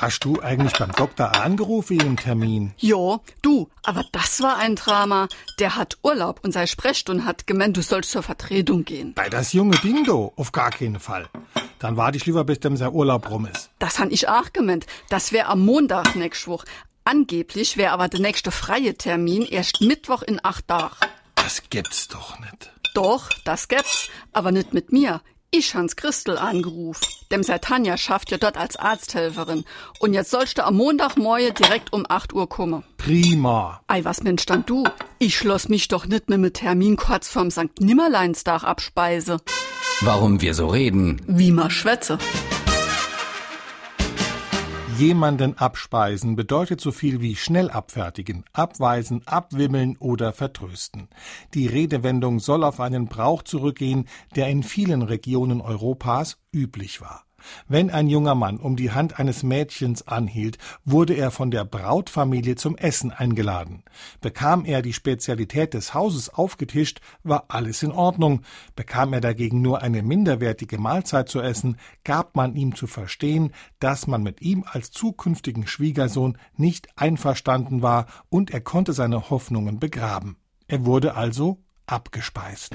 Hast du eigentlich beim Doktor angerufen wegen Termin? Jo, du, aber das war ein Drama. Der hat Urlaub und sei Sprechstunde hat gemeint, du sollst zur Vertretung gehen. Bei das junge Ding do, auf gar keinen Fall. Dann warte ich lieber, bis dem sein Urlaub rum ist. Das han ich auch gemeint. Das wär am Montag nächste Woche. Angeblich wär aber der nächste freie Termin erst Mittwoch in acht Tagen. Das gibt's doch nicht. Doch, das gibt's, aber nicht mit mir. Ich hans Christel angerufen. Dem sei Tanja schafft ja dort als Arzthelferin. Und jetzt sollst du am Montagmorgen direkt um 8 Uhr kommen. Prima. Ei, was Mensch dann du? Ich schloss mich doch nicht mehr mit Termin kurz vorm St. Nimmerleinstag abspeise. Warum wir so reden. Wie ma schwätze. Jemanden abspeisen bedeutet so viel wie schnell abfertigen, abweisen, abwimmeln oder vertrösten. Die Redewendung soll auf einen Brauch zurückgehen, der in vielen Regionen Europas üblich war. Wenn ein junger Mann um die Hand eines Mädchens anhielt, wurde er von der Brautfamilie zum Essen eingeladen. Bekam er die Spezialität des Hauses aufgetischt, war alles in Ordnung. Bekam er dagegen nur eine minderwertige Mahlzeit zu essen, gab man ihm zu verstehen, dass man mit ihm als zukünftigen Schwiegersohn nicht einverstanden war und er konnte seine Hoffnungen begraben. Er wurde also abgespeist.